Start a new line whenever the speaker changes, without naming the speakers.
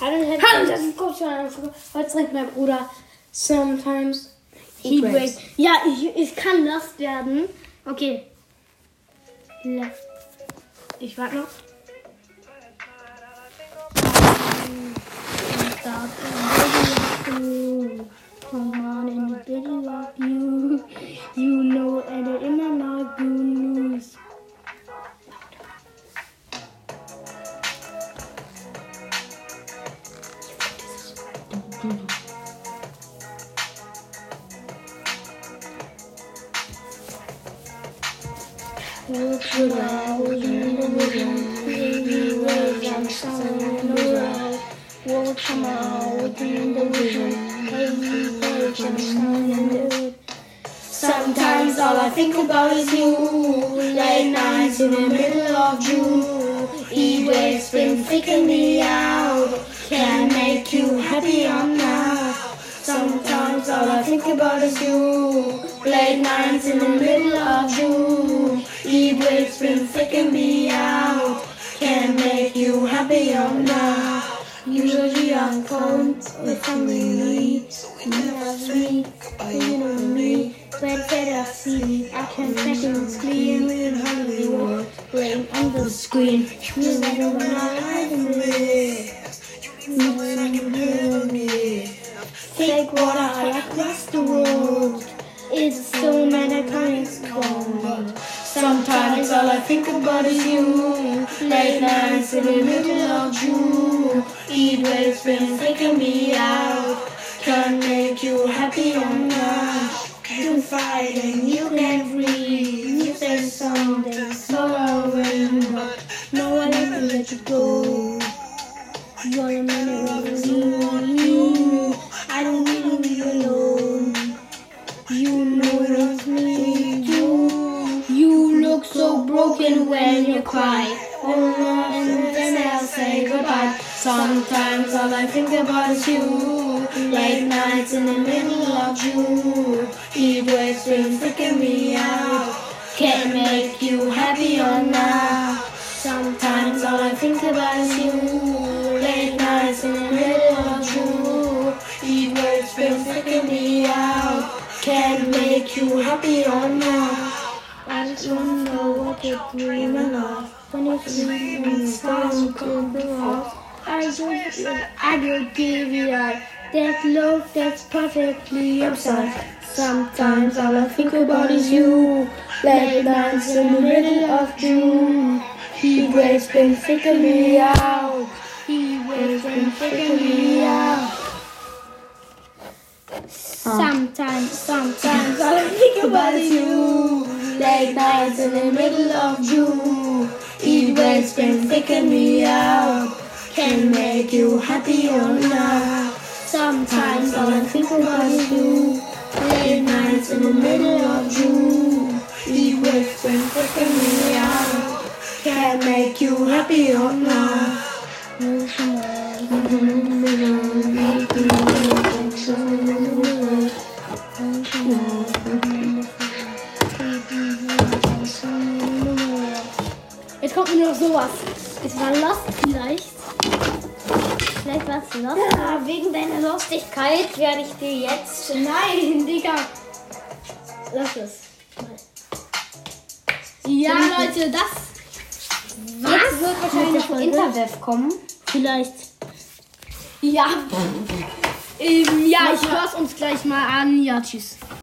Hallo,
Hallo, das ist kurz Heute trinkt mein Bruder sometimes
Heat Waves. Ja, ich, ich kann das werden. Okay. Ich warte noch. Sometimes all I think about is you. Late nights in the middle of June. E-waves been freaking me out. Can't make you happy or not. Sometimes all I think about is you. Late nights in the middle of June. Been freaking me out. Can't make you happy or not. Usually I'm cold with family. Never me, you know me. When better see, I can second clean in Hollywood. Playing on the screen. You never wanna me. Take water across the road. I think about is you. Late nights in the middle of June. Waves been freaking me out. Can't make you happy or not. You fight and you can breathe. You say something so away, but no one ever let you go. Cry. Oh no, and then I'll say goodbye. Sometimes all I think about is you. Late nights in the middle of June. Heat waves been freaking me out. Can't make you happy or not. Sometimes all I think about is you. Late nights in the middle of June. Heat waves been freaking me out. Can't make you happy or not. Wanna know what you're dreaming of. When you me stars come off. I just, I will give you that, that love that's perfectly absurd. Sometimes all I think about is you. Late nights in the middle of June. Heat waves been freaking me out. Heat waves been freaking me out. Sometimes, sometimes all I think about is you. Late nights in the middle of June. Heat waves been picking me out. Can make you happy or not. Sometimes all I think about you. Late nights in the middle of June. Heat waves been picking me out. Can make you happy or not. Mm-hmm. Jetzt kommt nur noch sowas. Es war Lost vielleicht. Vielleicht war es Lost.
Ja, wegen deiner Lustigkeit werde ich dir jetzt.
Nein, Digga. Lass es. Ja, Leute, das
Was? wird wahrscheinlich
Folge?
Interweb kommen.
vielleicht. Ja. ähm, ja, ich höre es uns gleich mal an. Ja, tschüss.